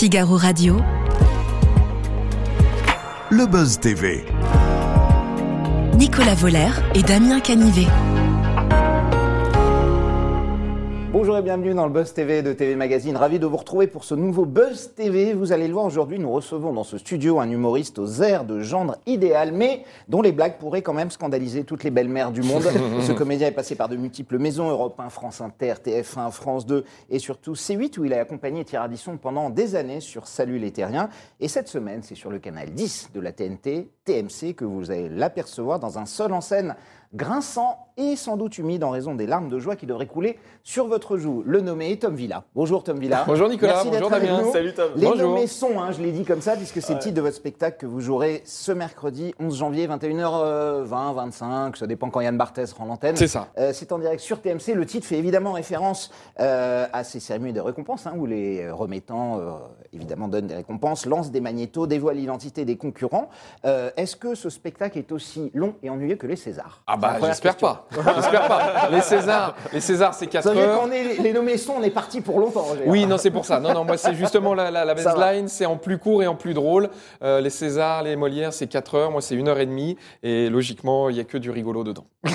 Figaro Radio. Le Buzz TV. Nicolas Voller et Damien Canivet. Et bienvenue dans le Buzz TV de TV Magazine. Ravi de vous retrouver pour ce nouveau Buzz TV. Vous allez le voir aujourd'hui, nous recevons dans ce studio un humoriste aux airs de gendre idéal, mais dont les blagues pourraient quand même scandaliser toutes les belles-mères du monde. ce comédien est passé par de multiples maisons, Europe 1, France Inter, TF1, France 2 et surtout C8 où il a accompagné Thierry Ardisson pendant des années sur Salut les Terriens. Et cette semaine, c'est sur le canal 10 de la TNT, TMC, que vous allez l'apercevoir dans un seul en scène grinçant et sans doute humide en raison des larmes de joie qui devraient couler sur votre joue. Le nommé est Tom Villa. Bonjour Tom Villa. Bonjour Nicolas, Merci bonjour d'être avec Damien. nous. Salut Tom. Les Bonjour. nommés sont, hein, je l'ai dit comme ça, puisque c'est le titre de votre spectacle que vous jouerez ce mercredi 11 janvier, 21h20, 25, ça dépend quand Yann Barthès rend l'antenne. C'est ça. Euh, c'est en direct sur TMC. Le titre fait évidemment référence euh, à ces cérémonies de récompenses, hein, où les euh, remettants, euh, évidemment, donnent des récompenses, lancent des magnétos, dévoilent l'identité des concurrents. Euh, Est-ce que ce spectacle est aussi long et ennuyeux que les Césars? Ah bah j'espère pas. J'espère pas. Les Césars, les Césars c'est 4 Ça veut dire heures. qu'on est les nommés sont, on est parti pour longtemps. Oui, non, c'est pour ça. Non, non, moi, c'est justement la, la, la baseline, c'est en plus court et en plus drôle. Euh, les Césars, les Molières, c'est 4 heures. Moi, c'est 1 heure et demie. Et logiquement, il n'y a que du rigolo dedans.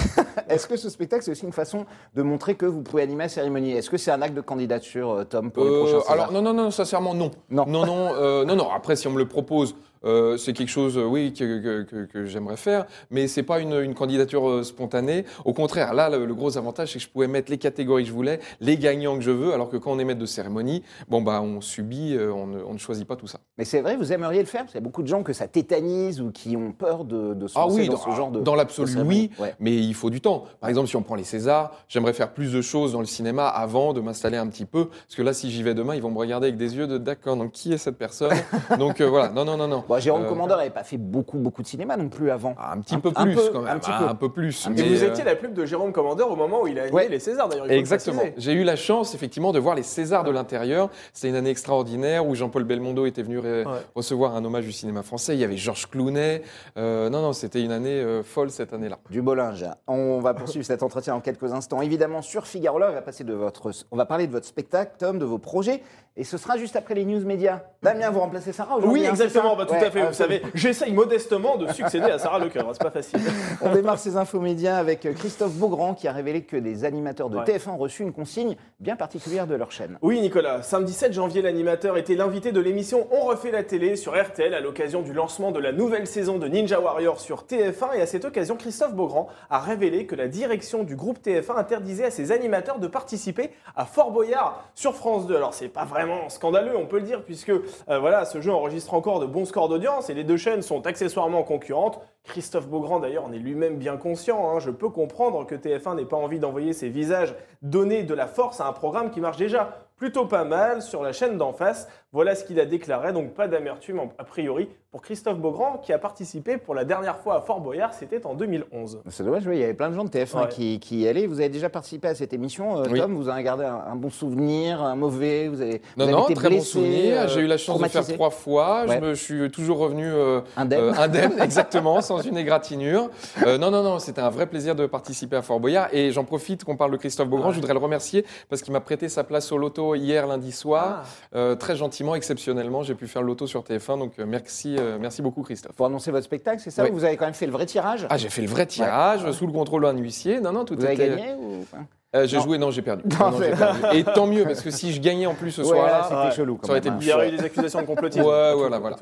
Est-ce que ce spectacle, c'est aussi une façon de montrer que vous pouvez animer la cérémonie? Est-ce que c'est un acte de candidature, euh, Tom, pour les Euh, prochains Césars? alors, non, non, non, sincèrement, non. Non. Non, non, euh, non, non. Après, si on me le propose, euh, c'est quelque chose, euh, oui, que, que- que- que j'aimerais faire, mais c'est pas une, une candidature euh, spontanée. Au contraire, là, le, le gros avantage, c'est que je pouvais mettre les catégories que je voulais, les gagnants que je veux, alors que quand on est maître de cérémonie, bon, bah, on subit, on, ne, on ne choisit pas tout ça. Mais c'est vrai, vous aimeriez le faire? Parce qu'il y a beaucoup de gens que ça tétanise ou qui ont peur de, de se Ah oui, dans, dans, ce genre de. dans l'absolu, oui, Ouais. mais il faut du temps. Par exemple, si on prend les Césars, j'aimerais faire plus de choses dans le cinéma avant de m'installer un petit peu, parce que là, si j'y vais demain, ils vont me regarder avec des yeux de d'accord, donc qui est cette personne? Donc euh, voilà, non, non, non, non. Bon, Jérôme Euh, Commandeur n'avait pas fait beaucoup, beaucoup de cinéma non plus avant. Un petit Un- peu un plus peu, quand même, un petit peu. un peu plus. Un mais, Et vous euh, étiez la pub de Jérôme Commandeur au moment où il a animé Ouais. les Césars d'ailleurs. Exactement. J'ai eu la chance effectivement de voir les Césars de l'intérieur. C'était une année extraordinaire où Jean-Paul Belmondo était venu Ouais. recevoir un hommage du cinéma français. Il y avait Georges Clounet. Euh, non, non, c'était une année euh, folle cette année-là. Du beau linge. On va poursuivre cet entretien en quelques instants. Évidemment, sur Figaro Là, on va, passer de votre, on va parler de votre spectacle, Tom, de vos projets. Et ce sera juste après les news médias. Damien, vous remplacez Sarah aujourd'hui Oui, hein, exactement, bah, tout Ouais, à fait. Vous savez, j'essaye modestement de succéder à Sarah Lecœur. hein, C'est pas facile. On démarre ces infos médias avec Christophe Beaugrand qui a révélé que des animateurs de Ouais. TF1 ont reçu une consigne bien particulière de leur chaîne. Oui, Nicolas. Samedi 7 janvier, l'animateur était l'invité de l'émission On refait la télé sur RTL à l'occasion du lancement de la nouvelle saison de Ninja Warrior sur TF1. Et à cette occasion, Christophe Beaugrand a révélé que la direction du groupe TF1 interdisait à ses animateurs de participer à Fort Boyard sur France 2. Alors, c'est pas vraiment scandaleux, on peut le dire, puisque euh, voilà, ce jeu enregistre encore de bons scores d'audience et les deux chaînes sont accessoirement concurrentes. Christophe Beaugrand, d'ailleurs, en est lui-même bien conscient. hein. Je peux comprendre que TF1 n'ait pas envie d'envoyer ses visages donner de la force à un programme qui marche déjà plutôt pas mal sur la chaîne d'en face. Voilà ce qu'il a déclaré, donc pas d'amertume a priori pour Christophe Beaugrand qui a participé pour la dernière fois à Fort Boyard, c'était en 2011. C'est dommage, oui, il y avait plein de gens de TF1 Ouais. qui, qui y allaient. Vous avez déjà participé à cette émission, euh, Oui. Tom Vous en avez gardé un, un bon souvenir, un mauvais Vous avez, Non, vous avez non, été très bon souvenir. euh, J'ai eu la chance de faire trois fois. Ouais. Je me suis toujours revenu euh, Indemne. euh, indemne, exactement, sans une égratignure. Euh, non, non, non, c'était un vrai plaisir de participer à Fort Boyard. Et j'en profite qu'on parle de Christophe Beaugrand. Ouais. Je voudrais le remercier parce qu'il m'a prêté sa place au loto hier lundi Ah. soir. Euh, très gentiment, exceptionnellement, j'ai pu faire le loto sur TF1. Donc euh, merci, euh, merci beaucoup Christophe. Pour annoncer votre spectacle, c'est ça Oui. Vous avez quand même fait le vrai tirage? Ah, j'ai fait le vrai tirage sous le contrôle d'un huissier. Non, non, tout Vous avez gagné ou... Euh, j'ai joué, non, j'ai perdu. Non, Non, non, j'ai c'est- perdu. Et tant mieux, parce que si je gagnais en plus ce Ouais, soir-là, c'était ouais. chelou quand Ça aurait même, été Il y hein. aurait eu des accusations de complotisme. Ouais, voilà, voilà.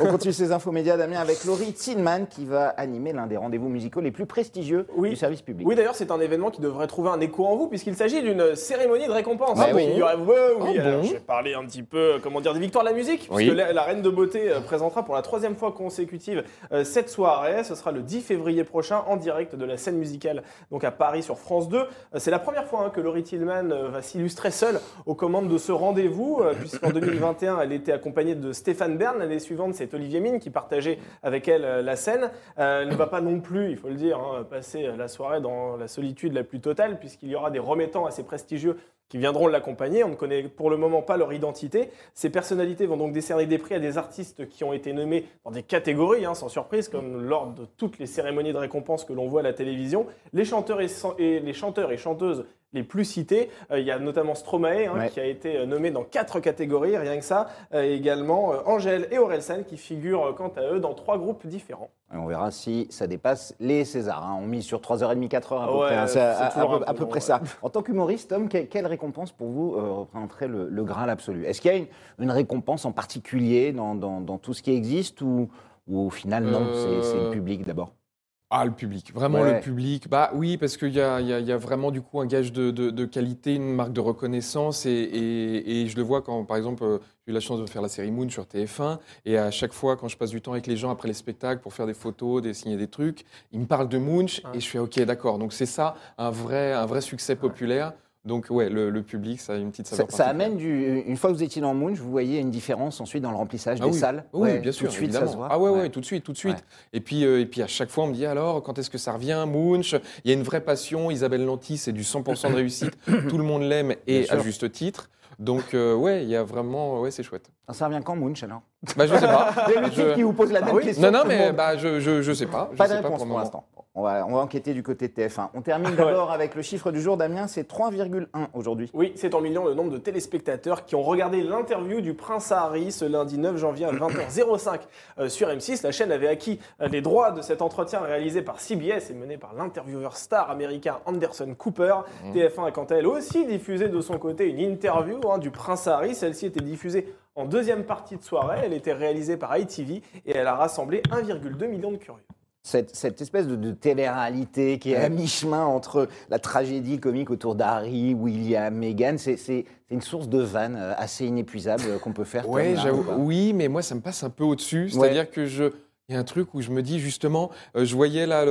On continue ces infos médias, Damien, avec Laurie Tillman qui va animer l'un des rendez-vous musicaux les plus prestigieux Oui. du service public. Oui, d'ailleurs, c'est un événement qui devrait trouver un écho en vous, puisqu'il s'agit d'une cérémonie de récompense. Ah Donc, oui. il y aura- ouais, oui, Ah alors, bon je vais parler un petit peu, euh, comment dire, des victoires de la musique, Oui. puisque la, la Reine de Beauté euh, présentera pour la troisième fois consécutive euh, cette soirée. Ce sera le 10 février prochain, en direct de la scène musicale, donc à Paris sur France 2. Euh, c'est la première fois hein, que Laurie Tillman euh, va s'illustrer seule aux commandes de ce rendez-vous, euh, puisqu'en 2021, elle était accompagnée de Stéphane Bern. L'année suivante, c'est Olivier Mine qui partageait avec elle euh, la scène. Elle ne va pas non plus, il faut le dire, hein, passer la soirée dans la solitude la plus totale, puisqu'il y aura des remettants assez prestigieux qui viendront l'accompagner. On ne connaît pour le moment pas leur identité. Ces personnalités vont donc décerner des prix à des artistes qui ont été nommés dans des catégories, hein, sans surprise, comme lors de toutes les cérémonies de récompense que l'on voit à la télévision. Les chanteurs et, et les chanteurs et chanteuses les plus cités. Euh, il y a notamment Stromae hein, Ouais. qui a été euh, nommé dans quatre catégories, rien que ça. Euh, et également Angèle et Orelsan qui figurent quant à eux dans trois groupes différents. Et on verra si ça dépasse les Césars. hein. On mise sur 3h30, 4h à peu Ouais, près. hein. À, peu, à près ouais. ça. En tant qu'humoriste, Tom, que- quelle récompense pour vous euh, représenterait le, le Graal absolu? Est-ce qu'il y a une, une récompense en particulier dans, dans- dans tout ce qui existe ou, ou au final, non, Euh, c'est c'est le public d'abord? Ah, le public, vraiment Ouais. le public. Bah oui, parce qu'il y y y a vraiment du coup un gage de, de- de qualité, une marque de reconnaissance. Et, et- et je le vois quand, par exemple, euh, j'ai eu la chance de faire la série Moon sur TF1. Et à chaque fois, quand je passe du temps avec les gens après les spectacles pour faire des photos, des signer des trucs, ils me parlent de Ouais. et je fais OK, d'accord. Donc c'est ça, un vrai, un vrai succès populaire. Donc ouais, le, le public, ça a une petite ça, saveur ça amène du. Une fois que vous étiez dans Moon, vous voyez une différence ensuite dans le remplissage Ah des oui. salles Oui, Ouais, bien tout sûr, de suite, ça se voit. Ah ouais, ouais, Ouais. tout de suite, tout de suite. Et puis, euh, et puis à chaque fois, on me dit alors, quand est-ce que ça revient, Munch Il y a une vraie passion. Isabelle Lanty, c'est du 100% de réussite. Tout le monde l'aime et Bien à sûr. juste titre. Donc euh, ouais, il y a vraiment, ouais, c'est chouette. Ah, Ça revient quand Moonch alors Bah je sais pas. C'est le Je- qui vous pose la même oui? question. Non non, tout mais bah je, je, je sais pas. Je Pas de sais réponse pour l'instant. On va, on va enquêter du côté de TF1. On termine d'abord avec le chiffre du jour, Damien, c'est 3,1 aujourd'hui. Oui, c'est en millions le nombre de téléspectateurs qui ont regardé l'interview du prince Harry ce lundi 9 janvier à 20h05 euh, sur M6. La chaîne avait acquis euh, les droits de cet entretien réalisé par CBS et mené par l'intervieweur star américain Anderson Cooper. TF1 a quant à elle aussi diffusé de son côté une interview hein, du prince Harry. Celle-ci était diffusée en deuxième partie de soirée. Elle était réalisée par ITV et elle a rassemblé 1,2 million de curieux. Cette, cette espèce de, de télé-réalité qui est à mi-chemin entre la tragédie comique autour d'Harry, William, Meghan, c'est une source de vannes euh, assez inépuisable euh, qu'on peut faire. Ouais, là, Oui, mais moi, ça me passe un peu au-dessus. C'est-à-dire que je. Il y a un truc où je me dis justement, euh, je voyais là, le,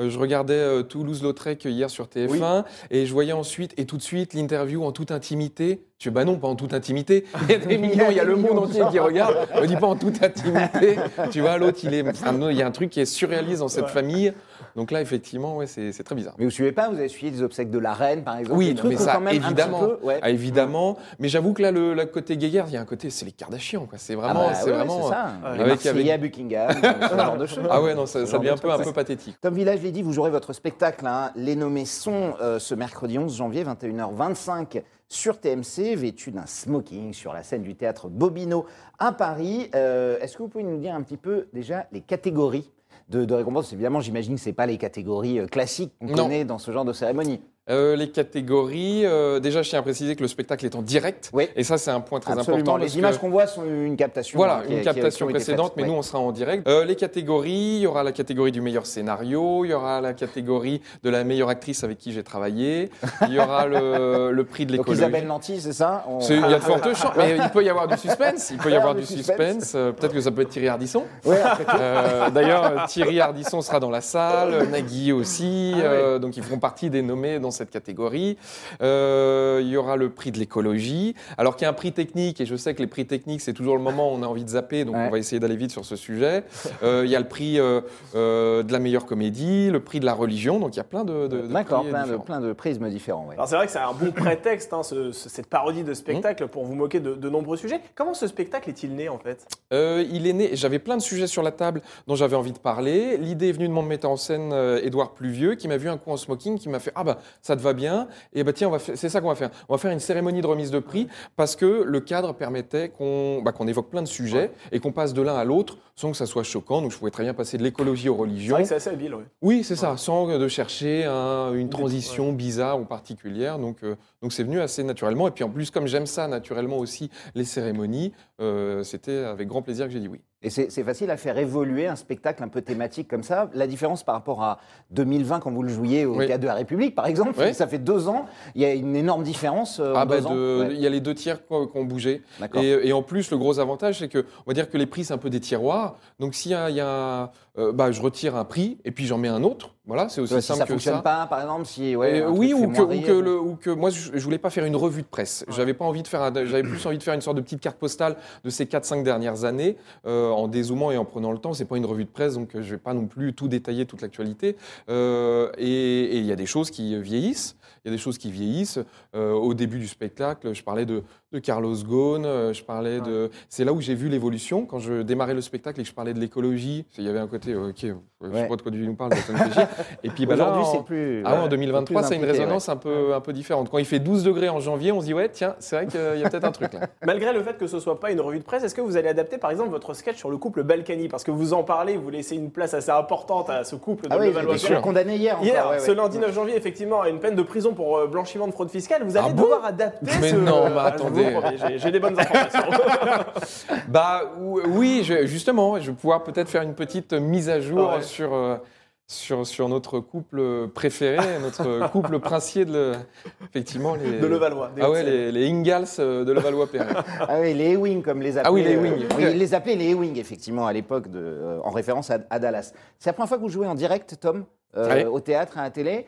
euh, je regardais euh, Toulouse-Lautrec hier sur TF1 et je voyais ensuite et tout de suite l'interview en toute intimité. Je dis bah non, pas en toute intimité. Il y a des millions, il y a le monde entier qui regarde. Me dis pas en toute intimité. tu vois, l'autre il est, il y a un truc qui est surréaliste dans cette famille. Donc là, effectivement, ouais, c'est c'est très bizarre. Mais vous suivez pas, vous avez suivi les obsèques de la reine, par exemple Oui, des non, trucs mais ça, quand même un petit évidemment. peu, ouais. Ah, évidemment. Mais j'avoue que là, le, le côté guéguerre, il y a un côté, c'est les Kardashians, quoi. C'est Ah vraiment, bah c'est ouais, vraiment. ça. Les Avec- avec- à Buckingham, ce genre de choses. Ah ouais, non, ça, devient de un peu, un peu pathétique. Tom Village l'a dit, vous jouerez votre spectacle, hein, Les Nommés sont, euh, ce mercredi 11 janvier, 21h25, sur TMC, vêtu d'un smoking sur la scène du théâtre Bobino à Paris. Euh, Est-ce que vous pouvez nous dire un petit peu déjà les catégories de, de récompenses? Évidemment, j'imagine que ce pas les catégories euh, classiques qu'on connaît dans ce genre de cérémonie. Euh, les catégories, euh, déjà, je tiens à préciser que le spectacle est en direct. Oui. Et ça, c'est un point très Absolument. important. parce Les images qu'on voit sont une captation. Voilà, qui une captation qui précédente, mais Ouais. nous, on sera en direct. Euh, les catégories, il y aura la catégorie du meilleur scénario, il y aura la catégorie de la meilleure actrice avec qui j'ai travaillé, il y aura le, le prix de l'écologie. Isabelle Nanty, c'est ça On- Il y a de fortes chances, mais il peut y avoir du suspense. Il peut y avoir Du suspense. Peut-être que ça peut être Thierry Ardisson. Ouais, D'ailleurs, Thierry Ardisson sera dans la salle, Nagui aussi, Ah donc ils feront partie des nommés dans cette catégorie. Euh, il y aura le prix de l'écologie, alors qu'il y a un prix technique, et je sais que les prix techniques, c'est toujours le moment où on a envie de zapper, donc Ouais. on va essayer d'aller vite sur ce sujet. Euh, il y a le prix euh, euh, de la meilleure comédie, le prix de la religion, donc il y a plein de, de, de D'accord, prix plein de, plein de prismes différents. ouais. Alors c'est vrai que c'est un bon prétexte, hein, ce- ce- cette parodie de spectacle, pour vous moquer de, de nombreux sujets. Comment ce spectacle est-il né en fait? Euh, il est né, j'avais plein de sujets sur la table dont j'avais envie de parler. L'idée est venue de mon metteur en scène, Édouard Pluvieux, qui m'a vu un coup en smoking, qui m'a fait Ah bah ça te va bien, et bah tiens, c'est ça qu'on va faire. On va faire une cérémonie de remise de prix parce que le cadre permettait qu'on bah, qu'on évoque plein de sujets et qu'on passe de l'un à l'autre sans que ça soit choquant. Donc je pouvais très bien passer de l'écologie aux C'est religions. vrai que c'est assez habile, oui. Oui, c'est ça, sans de chercher un- une transition bizarre ou particulière. Donc, euh, donc c'est venu assez naturellement. Et puis en plus, comme j'aime ça naturellement aussi, les cérémonies, euh, c'était avec grand plaisir que j'ai dit oui. Et c'est facile à faire évoluer un spectacle un peu thématique comme ça. La différence par rapport à 2020, quand vous le jouiez au Oui. Théâtre de la République, par exemple, Oui. ça fait deux ans, il y a une énorme différence euh, Ah bah de- Ouais, il y a les deux tiers qui ont bougé. Et, et en plus, le gros avantage, c'est que on va dire que les prix, c'est un peu des tiroirs. Donc s'il y a, il y a, euh, bah, je retire un prix et puis j'en mets un autre. Voilà, c'est aussi Ouais, si simple ça que fonctionne ça. pas, par exemple, si ouais, oui, ou que, ou, que le- ou que moi, je, je voulais pas faire une revue de presse. J'avais pas envie de faire, un- j'avais plus envie de faire une sorte de petite carte postale de ces 4-5 dernières années, euh, en dézoomant et en prenant le temps. C'est pas une revue de presse, donc euh, je vais pas non plus tout détailler toute l'actualité. Euh, et il y a des choses qui vieillissent. Il y a des choses qui vieillissent. Euh, au début du spectacle, je parlais de, de Carlos Ghosn, euh, je parlais de. C'est là où j'ai vu l'évolution quand je démarrais le spectacle et que je parlais de l'écologie. Il y avait un côté, ok, je sais Ouais. pas de quoi tu nous parles, ne. Et puis bah, Aujourd'hui, en- c'est plus. Ah ouais, en ouais, 2023, plus c'est une résonance ouais. un, peu, un peu différente. Quand il fait 12 degrés en janvier, on se dit, ouais, tiens, c'est vrai qu'il y a peut-être un truc là. Malgré le fait que ce soit pas une revue de presse, est-ce que vous allez adapter par exemple votre sketch sur le couple Balkany? Parce que vous en parlez, vous laissez une place assez importante à ce couple de Ah oui, Levallois. condamné hier. encore, Hier, ouais, ouais. ce lundi 9 janvier, effectivement, à une peine de prison pour euh, blanchiment de fraude fiscale, vous allez Ah bon? devoir adapter Mais ce... non, Ah, vous attendez. J'ai- des bonnes informations. Bah ou- oui, je- justement, je vais pouvoir peut-être faire une petite mise à jour ouais. sur, euh, sur, sur notre couple préféré, notre couple princier de le- effectivement les de Levallois. Ah ouais, les, les Ingalls euh, de Levallois-Perret. Ah oui, les Ewing, comme les appelait. Ah oui, les euh, Ewing. oui, ils les appelaient les Ewing, effectivement, à l'époque, de- euh, en référence à, à Dallas. C'est la première fois que vous jouez en direct, Tom, euh, au théâtre, à la télé.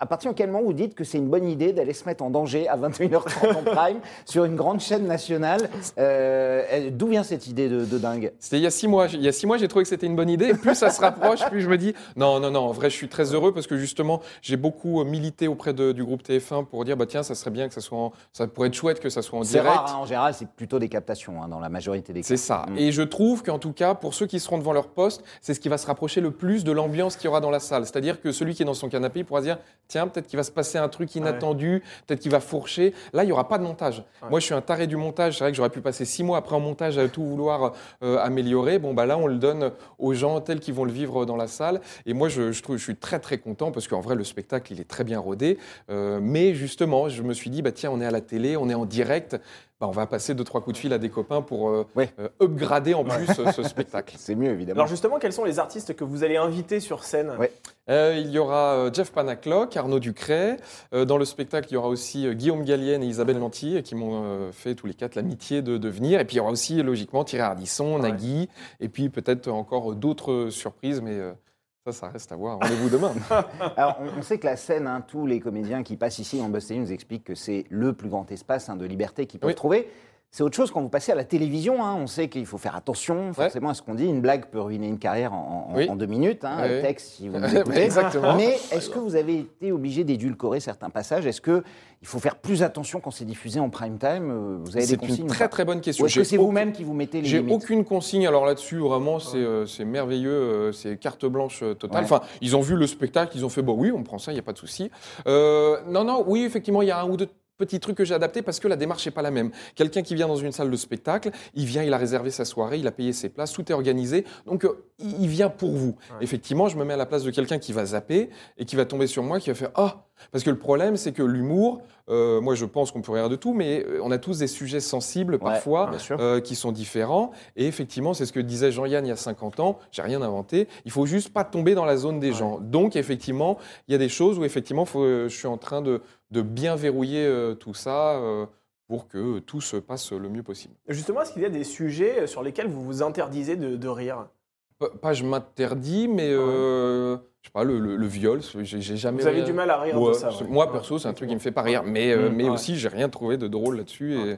À partir de quel moment vous dites que c'est une bonne idée d'aller se mettre en danger à 21h30 en prime sur une grande chaîne nationale Euh, D'où vient cette idée de, de dingue? C'était il y a six mois. Il y a six mois, j'ai trouvé que c'était une bonne idée. Et plus ça se rapproche, plus je me dis non, non, non. En vrai, je suis très heureux parce que justement, j'ai beaucoup milité auprès de- du groupe TF1 pour dire bah tiens, ça serait bien que ça soit, en- ça pourrait être chouette que ça soit en direct. rare, hein, en général, c'est plutôt des captations hein, dans la majorité des cas. C'est ça. Mm. Et je trouve qu'en tout cas, pour ceux qui seront devant leur poste, c'est ce qui va se rapprocher le plus de l'ambiance qu'il y aura dans la salle. C'est-à-dire que celui qui est dans son canapé il pourra se dire tiens, peut-être qu'il va se passer un truc inattendu, peut-être qu'il va fourcher. Là, il n'y aura pas de montage. Ouais. Moi, je suis un taré du montage. C'est vrai que j'aurais pu passer six mois après en montage à tout vouloir euh, améliorer. Bon, bah là, on le donne aux gens tels qu'ils vont le vivre dans la salle. Et moi, je, je trouve, je suis très, très content parce qu'en vrai, le spectacle, il est très bien rodé. Euh, mais justement, je me suis dit, bah tiens, on est à la télé, on est en direct. Bah, on va passer deux, trois coups de fil à des copains pour euh, Ouais. euh, upgrader en plus euh, ce spectacle. C'est mieux, évidemment. Alors justement, quels sont les artistes que vous allez inviter sur scène? Ouais. Euh, il y aura euh, Jeff Panaclock, Arnaud Ducret. Euh, dans le spectacle, il y aura aussi euh, Guillaume Gallienne et Isabelle Lanty qui m'ont euh, fait tous les quatre l'amitié de, de venir. Et puis il y aura aussi, logiquement, Thierry Ardisson, Ouais. Nagui, et puis peut-être encore d'autres surprises, mais euh, ça, ça reste à voir. Rendez-vous demain. Alors, on, on sait que la scène, hein, tous les comédiens qui passent ici en TV nous expliquent que c'est le plus grand espace hein, de liberté qu'ils peuvent Oui. trouver. C'est autre chose quand vous passez à la télévision. hein. On sait qu'il faut faire attention forcément à ce qu'on dit. Une blague peut ruiner une carrière en, en- Oui. en deux minutes. Hein, Oui, oui. texte, si vous écoutez. exactement. Mais est-ce que vous avez été obligé d'édulcorer certains passages? Est-ce qu'il faut faire plus attention quand c'est diffusé en prime time? Euh, Vous avez des C'est consignes une ou très très bonne question. Est-ce que c'est aucun- vous-même qui vous mettez les J'ai aucune consigne. Alors là-dessus, vraiment, c'est euh, c'est merveilleux. euh, c'est carte blanche euh, totale. Ouais. Enfin, ils ont vu le spectacle, ils ont fait, bon, oui, on prend ça, il n'y a pas de souci. Euh, non, non, oui, effectivement, il y a un ou deux petits trucs que j'ai adaptés parce que la démarche n'est pas la même. Quelqu'un qui vient dans une salle de spectacle, il vient, il a réservé sa soirée, il a payé ses places, tout est organisé. Donc, euh, il vient pour vous. Effectivement, je me mets à la place de quelqu'un qui va zapper et qui va tomber sur moi, qui va faire Ah Parce que le problème, c'est que l'humour, euh, moi, je pense qu'on peut rire de tout, mais euh, on a tous des sujets sensibles parfois euh, qui sont différents. Et effectivement, c'est ce que disait Jean-Yann il y a 50 ans. J'ai rien inventé. Il faut juste pas tomber dans la zone des gens. Donc, effectivement, il y a des choses où effectivement, faut, euh, je suis en train de, de bien verrouiller euh, tout ça. euh, pour que tout se passe le mieux possible. Justement, est-ce qu'il y a des sujets sur lesquels vous vous interdisez de, de rire? Pas, pas je m'interdis, mais euh, je sais pas, le, le- le viol, j'ai jamais. Vous avez du mal à rire Ouais, de ça. ouais. Moi, perso, c'est un truc qui me fait pas rire. Mais, euh, Mmh, mais ouais. aussi, j'ai rien trouvé de drôle là-dessus. Et,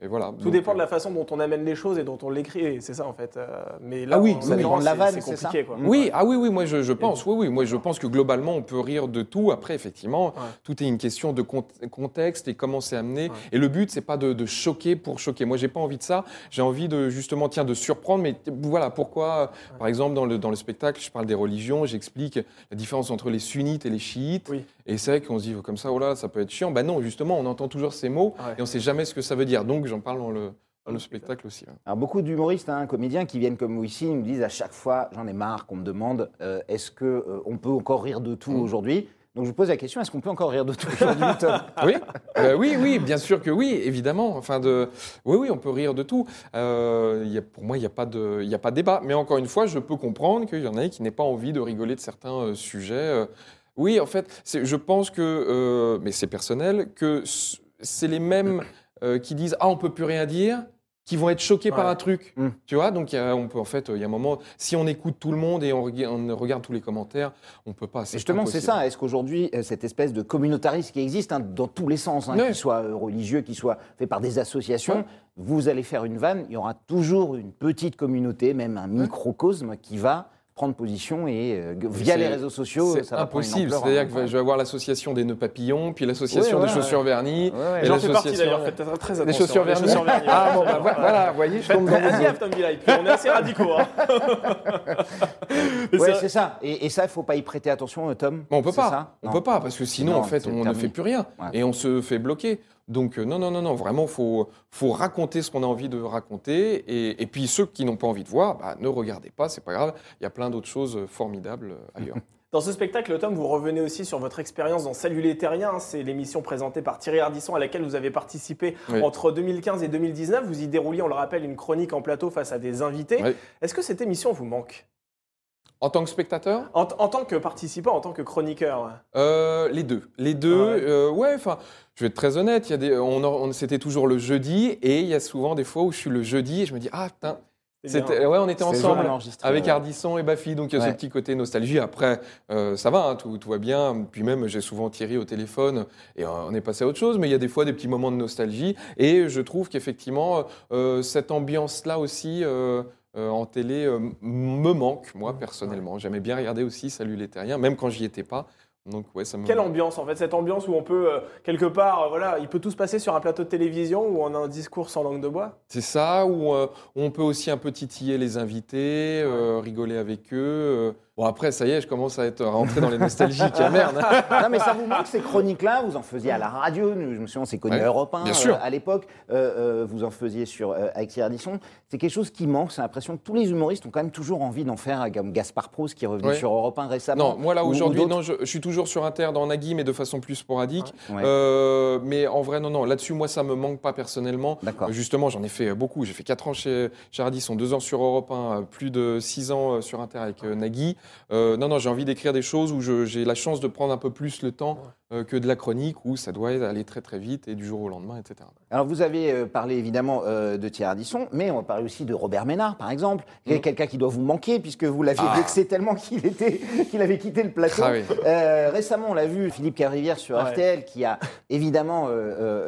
et voilà. Tout Donc, dépend de euh, la façon dont on amène les choses et dont on l'écrit, c'est ça en fait. Euh, Mais là, Ah oui, en ça dépend l'occurrence, de la vanne, c'est ça compliqué. Quoi. Oui, ah oui, oui, moi je, je pense, oui, oui, moi je pense que globalement on peut rire de tout. Après, effectivement, tout est une question de cont- contexte et comment c'est amené. Ouais. Et le but, c'est pas de, de choquer pour choquer. Moi, j'ai pas envie de ça. J'ai envie de justement, tiens, de surprendre. Mais voilà, pourquoi, par exemple, dans le, dans le spectacle, je parle des religions, j'explique la différence entre les sunnites et les chiites. Oui. Et c'est vrai qu'on se dit comme ça, oh là, ça peut être chiant. Ben non, justement, on entend toujours ces mots Ouais. et on sait jamais ce que ça veut dire. Donc, j'en parle dans le, dans le spectacle aussi. Alors, beaucoup d'humoristes, hein, comédiens qui viennent comme vous ici, nous disent à chaque fois, j'en ai marre qu'on me demande, euh, est-ce que euh, on peut encore rire de tout Mm. aujourd'hui? Donc je vous pose la question, est-ce qu'on peut encore rire de tout aujourd'hui, Tom? Oui, Euh, oui, oui, bien sûr que oui, évidemment. Enfin, de, oui, oui, on peut rire de tout. Euh, il y a- pour moi, il n'y a pas de, il a pas de débat. Mais encore une fois, je peux comprendre qu'il y en a qui n'aient pas envie de rigoler de certains euh, sujets. Oui, en fait, je pense que, mais c'est personnel, que c'est les mêmes euh, qui disent ah on peut plus rien dire, qui vont être choqués par un truc. Mm. Tu vois, donc il y a- on peut en fait, il y a un moment, si on écoute tout le monde et on, rega- on regarde tous les commentaires, on peut pas. Justement, c'est ça. Est-ce qu'aujourd'hui, euh, cette espèce de communautarisme qui existe hein, dans tous les sens, hein, Ouais. qu'il soit euh, religieux, qu'il soit fait par des associations, Ouais. vous allez faire une vanne, il y aura toujours une petite communauté, même un microcosme qui va prendre position et euh, via les réseaux sociaux, C'est impossible. C'est-à-dire que incroyable. je vais avoir l'association des nœuds papillons, puis l'association Ouais, des ouais, chaussures vernies. Ouais, J'en fais partie l'association- d'ailleurs, faites très, très attention. Les chaussures vernies. chaussures vernies, Ah bon, bah, voilà, vous voyez, je tombe dans puis on est assez radicaux. hein. Ouais, c'est- ça. Et, et ça, il faut pas y prêter attention, euh, Tom. On peut pas. ça On peut pas parce que sinon Non, en fait on ne fait plus rien et on se fait bloquer. Donc euh, non non non non vraiment faut faut raconter ce qu'on a envie de raconter et, et puis ceux qui n'ont pas envie de voir bah, ne regardez pas c'est pas grave il y a plein d'autres choses euh, formidables euh, ailleurs. Dans ce spectacle, Tom, vous revenez aussi sur votre expérience dans Salut les Terriens. C'est l'émission présentée par Thierry Ardisson à laquelle vous avez participé Oui. entre 2015 et 2019. Vous y dérouliez, on le rappelle, une chronique en plateau face à des invités. Oui. Est-ce que cette émission vous manque? En tant que spectateur? En, en tant que participant, en tant que chroniqueur Euh, les deux. Les deux, Ah ouais. euh, ouais, enfin, je vais être très honnête, il y a des, on, on- c'était toujours le jeudi, et il y a souvent des fois où je suis le jeudi et je me dis, ah, putain, c'était, ouais, on était C'est ensemble avec ouais. Ardisson et Bafi, donc il y a Ouais. ce petit côté nostalgie. Après, euh, ça va, hein, tout, tout va bien. Puis même, j'ai souvent Thierry au téléphone et euh, on est passé à autre chose, mais il y a des fois des petits moments de nostalgie, et je trouve qu'effectivement, euh, cette ambiance-là aussi. Euh, en télé euh, me manque, moi personnellement. J'aimais bien regarder aussi Salut les Terriens, même quand j'y étais pas. Donc ouais, ça me Quelle ambiance en fait Cette ambiance où on peut, euh, quelque part, euh, voilà, il peut tout se passer sur un plateau de télévision où on a un discours sans langue de bois? C'est ça, où euh, on peut aussi un peu titiller les invités, rigoler avec eux. Bon, après, ça y est, je commence à être rentré dans les nostalgiques. ah, merde. non, mais ça vous manque ces chroniques-là? Vous en faisiez à la radio. nous, Je me souviens, on s'est connus Ouais, à Europe 1 bien sûr. euh, à l'époque. Euh, euh, vous en faisiez sur, avec Thierry Ardisson. C'est quelque chose qui manque. C'est l'impression que tous les humoristes ont quand même toujours envie d'en faire, comme Gaspard Proust qui est revenu Ouais. sur Europe 1 récemment. Non, moi là ou- ou aujourd'hui, non, je, je suis toujours sur Inter dans Nagui, mais de façon plus sporadique. Ouais. Mais en vrai, non, non, là-dessus, moi, ça me manque pas personnellement. D'accord. Justement, j'en ai fait beaucoup. J'ai fait 4 ans chez, chez Ardisson, 2 ans sur Europe 1, euh, plus de 6 ans sur Inter avec Nagui. Euh, non, non, j'ai envie d'écrire des choses où j'ai la chance de prendre un peu plus le temps que de la chronique, où ça doit aller très très vite et du jour au lendemain, etc. Alors, vous avez euh, parlé évidemment euh, de Thierry Ardisson, mais on va parler aussi de Robert Ménard, par exemple. Il y a Mm. quelqu'un qui doit vous manquer, puisque vous l'aviez Ah. vexé tellement qu'il était, qu'il avait quitté le plateau. Ah oui. Euh, récemment, on l'a vu, Philippe Cavrivière sur Ouais. RTL, qui a évidemment euh,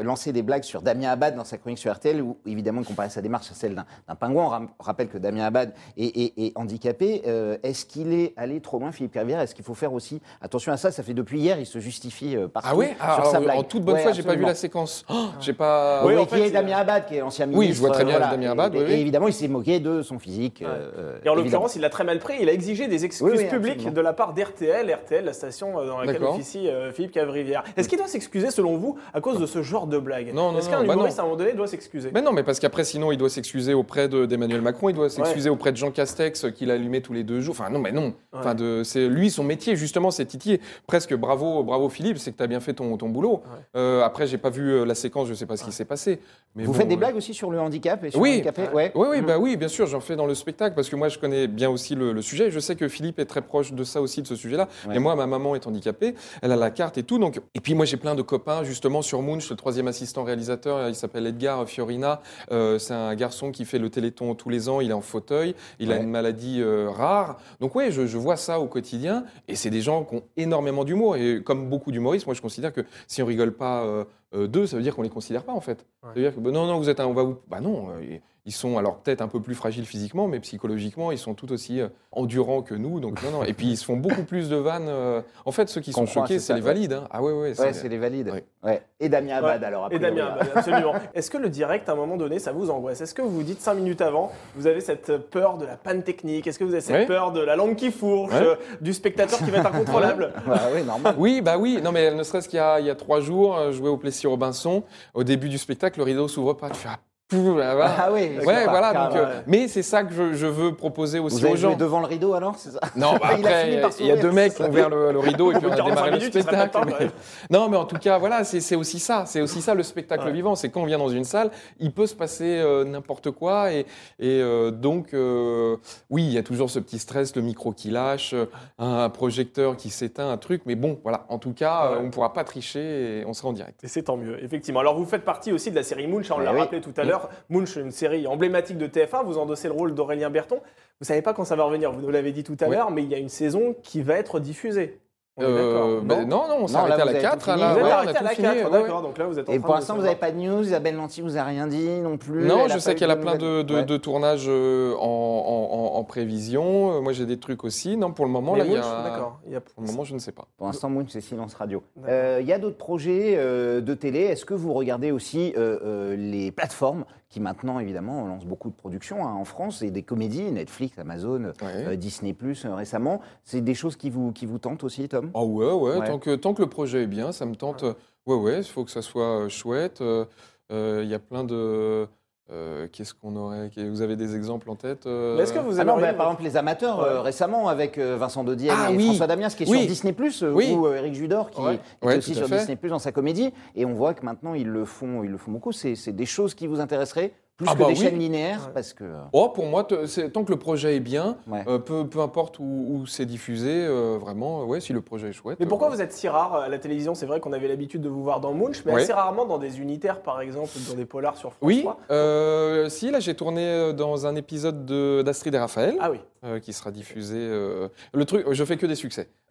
euh, lancé des blagues sur Damien Abad dans sa chronique sur RTL, où évidemment il comparait sa démarche à celle d'un pingouin. On rappelle que Damien Abad est, est- est handicapé. Euh, Est-ce qu'il est allé trop loin, Philippe Cavrivière Est-ce qu'il faut faire aussi attention à ça? Ça fait depuis hier, il se justifie euh, partout Ah ouais? Ah, sur alors, sa blague. En toute bonne Ouais, foi, j'ai pas vu la séquence. Oh, j'ai pas. Oui, Oui, en qui fait, est Damien Abad, qui est ancien ministre. Oui, je vois très bien voilà. Damien Abad, Et, oui, et oui. évidemment, il s'est moqué de son physique. Ouais. euh, Et en l'occurrence, il l'a très mal pris. Il a exigé des excuses Oui, oui, publiques absolument. de la part d'RTL, RTL, la station euh, dans laquelle officie euh, Philippe Cavrivière. Est-ce qu'il doit s'excuser, selon vous, à cause de ce genre de blague? Non, non, Est-ce non, qu'un bah humoriste, à un moment donné, doit s'excuser? Mais non, mais parce qu'après, sinon, il doit s'excuser auprès de- d'Emmanuel Macron, il doit s'excuser auprès de Jean Castex, euh, qu'il allumait tous les deux jours. Enfin, non, mais non. Enfin, de, c'est lui, son métier, justement, c'est titiller. Presque bravo, bravo Philippe, c'est que tu as bien fait ton, ton boulot. Euh, après, j'ai pas vu euh, la séquence, je sais pas ce qui s'est passé. Mais Vous bon, faites des euh, blagues aussi sur le handicap et sur Oui. handicapé ouais. Oui, oui, Mhm. bah oui, bien sûr, j'en fais dans le spectacle parce que moi je connais bien aussi le, le sujet. Je sais que Philippe est très proche de ça aussi, de ce sujet-là. Ouais. Et moi, ma maman est handicapée, elle a la carte et tout. Donc, et puis moi j'ai plein de copains justement sur Munch, le troisième assistant réalisateur. Il s'appelle Edgar Fiorina. Euh, c'est un garçon qui fait le Téléthon tous les ans. Il est en fauteuil, il a Ouais. une maladie euh, rare. Donc oui, je, je vois ça au quotidien. Et c'est des gens qui ont énormément d'humour. Et comme beaucoup moi je considère que si on rigole pas euh, euh, d'eux, ça veut dire qu'on les considère pas en fait. Ça veut dire que bah, non, non, vous êtes un, on va vous. Bah non. euh, ils sont alors peut-être un peu plus fragiles physiquement, mais psychologiquement, ils sont tout aussi euh, endurants que nous. Donc non, non. Et puis ils se font beaucoup plus de vannes. euh, En fait, ceux qui sont Comprends, choqués, c'est les valides. hein. Ah ouais, ouais. Ouais, c'est les valides. Ouais. Ouais. Et Damien Abad, Ouais. alors. a Et Damien, bah, absolument. Est-ce que le direct, à un moment donné, ça vous angoisse? Est-ce que vous vous dites cinq minutes avant, vous avez cette peur de la panne technique? Est-ce que vous avez cette Ouais. peur de la langue qui fourche, Ouais. euh, du spectateur qui va être incontrôlable? Ouais, normal. Oui, bah oui. Non, mais ne serait-ce qu'il y, a- il y a trois jours, euh, jouais au Plessis Robinson. Au début du spectacle, le rideau s'ouvre pas. Tu fais ah, voilà. Ah oui, Ouais, voilà. Donc, euh, ouais. mais c'est ça que je, je veux proposer aussi Vous avez aux joué gens. devant le rideau alors, c'est ça? Non, bah Il a fini par il y a deux mecs qui ont ouvert le, le rideau et puis on a 45 démarré le minutes, spectacle. temps, mais-. Non, mais en tout cas, voilà, c'est c'est aussi ça. C'est aussi ça le spectacle Ouais. vivant. C'est quand on vient dans une salle, il peut se passer euh, n'importe quoi. Et, et, euh, donc, euh, oui, il y a toujours ce petit stress, le micro qui lâche, un projecteur qui s'éteint, un truc. Mais bon, voilà, en tout cas, Ouais. on ne pourra pas tricher et on sera en direct. Et c'est tant mieux, effectivement. Alors vous faites partie aussi de la série Munch, hein, on l'a oui. rappelé tout à l'heure. Munch, une série emblématique de TF1, vous endossez le rôle d'Aurélien Berton. Vous savez pas quand ça va revenir, vous nous l'avez dit tout à Oui. l'heure, mais il y a une saison qui va être diffusée. Euh, ben, non, non, on s'est arrêté à la avez 4. tout fini. là, Vous êtes ouais, on arrêté a à la tout fini, 4, ouais, ouais. d'accord. Donc là, vous êtes en Et train pour l'instant, vous n'avez pas de news. Isabelle Nanty vous a rien dit non plus. Non, je sais qu'elle a plein de, nouvelles- de, Ouais. de tournages euh, en, en- en- en prévision. Euh, Moi, j'ai des trucs aussi. Non, pour le moment, Mais là, il y Munch, a... D'accord. Pour le moment, je ne sais pas. Pour l'instant, Moon, c'est silence radio. Euh, Il y a d'autres projets euh, de télé. Est-ce que vous regardez aussi euh, euh, les plateformes qui maintenant, évidemment, lancent beaucoup de productions hein, en France et des comédies, Netflix, Amazon, euh, Disney Plus récemment. C'est des choses qui vous, qui vous tentent aussi, Tom? Ah ouais, ouais, Ouais. Tant, que, tant que le projet est bien, ça me tente. euh, Ouais, ouais, il faut que ça soit euh, chouette. Euh, euh, Il y a plein de... euh, Qu'est-ce qu'on aurait Vous avez des exemples en tête euh, est-ce que vous Ah non, aimeriez bah, par exemple, les amateurs, Ouais. euh, récemment, avec euh, Vincent Dodienne Ah et oui. François Damiens, ce qui est Oui. sur Disney, Oui. ou euh, Eric Judor, qui Ouais. est Ouais, aussi sur fait. Disney dans sa comédie. Et on voit que maintenant, ils le font, ils le font beaucoup. C'est c'est des choses qui vous intéresseraient, plus Ah que bah des oui. chaînes linéaires, Ouais. parce que. euh, Oh, pour moi, tant que le projet est bien, Ouais. euh, peu, peu importe où, où c'est diffusé, euh, vraiment, ouais, si le projet est chouette. Mais pourquoi euh, vous êtes si rare à la télévision? C'est vrai qu'on avait l'habitude de vous voir dans Munch, mais Ouais. assez rarement dans des unitaires, par exemple, ou dans des polars sur France Oui, 3. euh, si, là j'ai tourné dans un épisode de- d'Astrid et Raphaël, Ah oui. euh, qui sera diffusé. euh, le truc, je fais que des succès.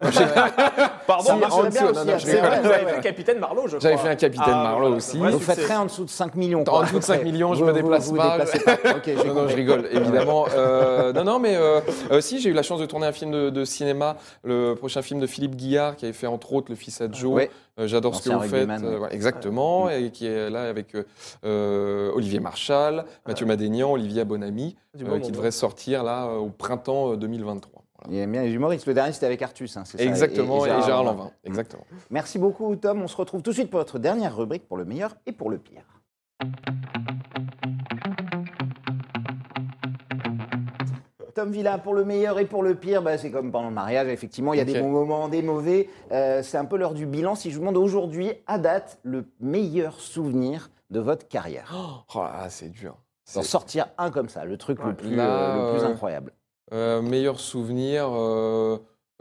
Pardon, Ça marche bien aussi, non, non, je c'est rigole. vrai, Vous avez fait. Capitaine Marlowe, je crois. J'avais fait un Capitaine Ah, Marlowe voilà, aussi. Vous succès. faites rien en dessous de 5 millions. En dessous de peu 5 près. millions, je me déplace vous pas. déplacez pas. Ok, j'ai Non, non, je rigole, évidemment. Euh, non, non, mais euh, euh, si, j'ai eu la chance de tourner un film de, de cinéma, le prochain film de Philippe Guillard, qui avait fait entre autres Le Fils à Joe. Ouais. Euh, J'adore ce que vous faites. euh, ouais. exactement. Et qui est là avec Olivier Marchal, Mathieu Madénian, Olivier Bonamy, euh, bon qui devrait sortir là au printemps euh, 2023. Voilà. Il aime bien les humoristes. Le dernier, c'était avec Artus. hein, c'est ça, Exactement, et, Gérard Lanvin. Lanvin. Exactement. Merci beaucoup, Tom. On se retrouve tout de suite pour votre dernière rubrique pour le meilleur et pour le pire. Tom Villa, pour le meilleur et pour le pire, bah, c'est comme pendant le mariage, effectivement, il y a des bons moments, des mauvais. Euh, c'est un peu l'heure du bilan. Si je vous demande aujourd'hui, à date, le meilleur souvenir de votre carrière. Oh là, c'est dur. D'en sortir un comme ça, le truc le plus, Là, euh, le plus euh, incroyable. Meilleur souvenir.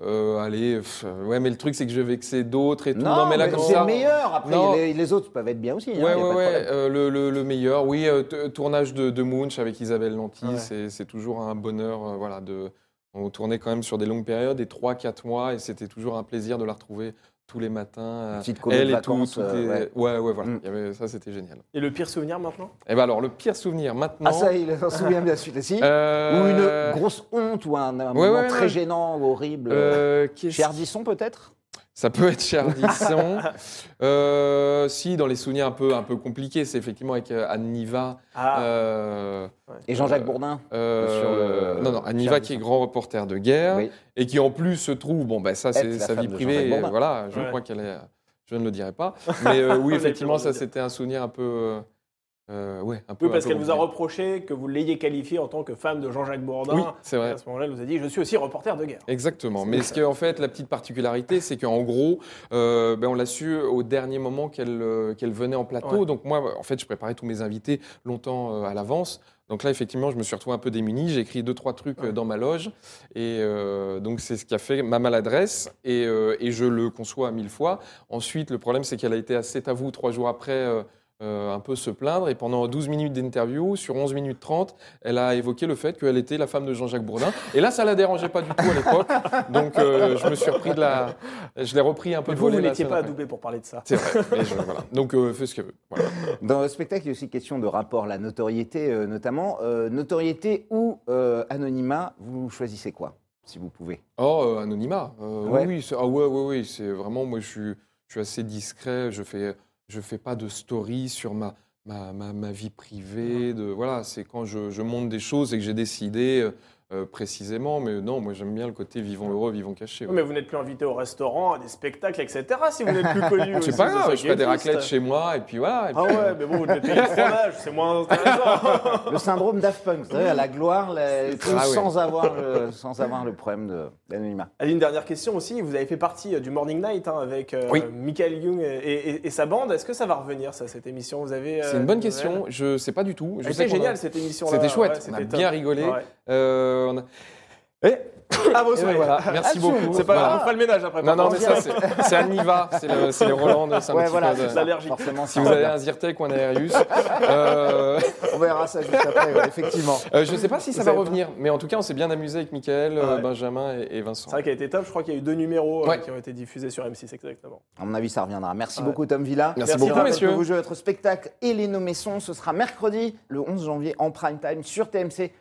Euh, allez, pff, ouais, mais le truc c'est que je vais vexer d'autres et tout. Non, mais là mais comme ça. le meilleur. Après, Non. les, les autres peuvent être bien aussi. hein, Ouais, ouais, ouais. euh, le, le- le meilleur, oui. euh, tournage de, de Munch avec Isabelle Lanty, Ouais. c'est toujours un bonheur. voilà, de, on tournait quand même sur des longues périodes, des 3-4 mois, et c'était toujours un plaisir de la retrouver tous les matins. euh, petite colonie Elle de et tout. euh, est- ouais. ouais, ouais, voilà. Mm. Il y avait- ça, c'était génial. Et le pire souvenir maintenant? Et ben alors, le pire souvenir maintenant. Ah ça, il s'en souvient bien celui-là. Si. euh, Ou une grosse honte ou un, un ouais, moment ouais, très ouais. gênant ou horrible. euh, qu'est-ce Chez Ardisson peut-être? Ça peut être chez Ardisson. Euh, si, dans les souvenirs un peu, un peu compliqués, c'est effectivement avec euh, Anne Niva. Ah, euh, Et Jean-Jacques Euh, Bourdin euh, Sur le- non, non, Anne Niva qui est grand reporter de guerre Oui. et qui en plus se trouve, bon, ben ça c'est sa vie privée, voilà, je Ouais. crois qu'elle est. Je ne le dirai pas. Mais euh, oui, effectivement, ça c'était un souvenir un peu. Euh, ouais, un peu. oui, parce qu'elle vous a reproché que vous l'ayez qualifié en tant que femme de Jean-Jacques Bourdin. Oui, c'est vrai. Et à ce moment-là, elle vous a dit Je suis aussi reporter de guerre. Exactement. Mais ce qui est en fait la petite particularité, c'est qu'en gros, euh, ben, on l'a su au dernier moment qu'elle euh, qu'elle venait en plateau. Ouais. Donc moi, en fait, je préparais tous mes invités longtemps à l'avance. Donc là, effectivement, je me suis retrouvé un peu démuni. J'ai écrit deux, trois trucs Ouais. dans ma loge. Et euh, donc, c'est ce qui a fait ma maladresse. Et, euh, et je le conçois mille fois. Ensuite, le problème, c'est qu'elle a été assez à vous trois jours après. euh, euh, un peu se plaindre et pendant 12 minutes d'interview, sur 11 minutes 30, elle a évoqué le fait qu'elle était la femme de Jean-Jacques Bourdin. Et là, ça la dérangeait pas du tout à l'époque. Donc, euh, je me suis repris de la. Je l'ai repris un peu Mais de vous, vous n'étiez pas adoubé pour parler de ça. C'est vrai. Mais je- voilà. Donc, euh, fais ce qu'elle veut. Voilà. Dans le spectacle, il y a aussi question de rapport à la notoriété euh, notamment. Euh, notoriété ou euh, anonymat, vous choisissez quoi si vous pouvez? Oh, euh, anonymat. Euh, Ouais. Oui, oui, c'est- ah ouais, ouais, ouais, c'est vraiment. Moi, je suis, je suis assez discret. Je fais, je fais pas de story sur ma, ma, ma, ma vie privée. De, voilà, c'est quand je, je monte des choses et que j'ai décidé euh, euh, précisément. Mais non, moi, j'aime bien le côté vivons heureux, vivons cachés. Oui, ouais. mais vous n'êtes plus invité au restaurant, à des spectacles, etc. si vous n'êtes plus connu. aussi, C'est pas grave, je est des raclettes chez moi et puis voilà. et Ah puis, ouais, mais bon, vous devez payer le fromage, c'est moins intéressant. Le syndrome Daft Punk, c'est à la gloire, la- tout Ah ouais. sans, avoir, le- sans avoir le problème de l'anonymat. Allez, une dernière question aussi. Vous avez fait partie euh, du Morning Night hein, avec euh, Oui. Michael Young et, et- et sa bande. Est-ce que ça va revenir, ça, cette émission? Vous avez. C'est euh, une bonne des question. Je sais pas du tout. Je sais C'était a- génial cette émission. C'était chouette. on a bien rigolé. Euh, on a- Eh, À vos Et souhaits. voilà, merci beaucoup. C'est pas Voilà. on fera le ménage après. Non, non, mais ça, c'est c'est Anniva, c'est le- c'est les Roland, c'est un Ouais, petit voilà, peu de-. Forcément, Si vous avez un Zyrtec ou un Aerius, euh, On verra ça juste après, ouais, effectivement. euh, je ne sais pas si ça Vous va revenir, mais en tout cas, on s'est bien amusé avec Michael, Ah euh, ouais. Benjamin et, et Vincent. C'est vrai qu'elle était top. Je crois qu'il y a eu deux numéros euh, qui ont été diffusés sur M6 exactement. À mon avis, ça reviendra. Merci Ouais. beaucoup, Tom Villa. Merci beaucoup, messieurs. Vous jouez votre spectacle et les nommés. Ce sera mercredi, le 11 janvier, en prime time sur TMC.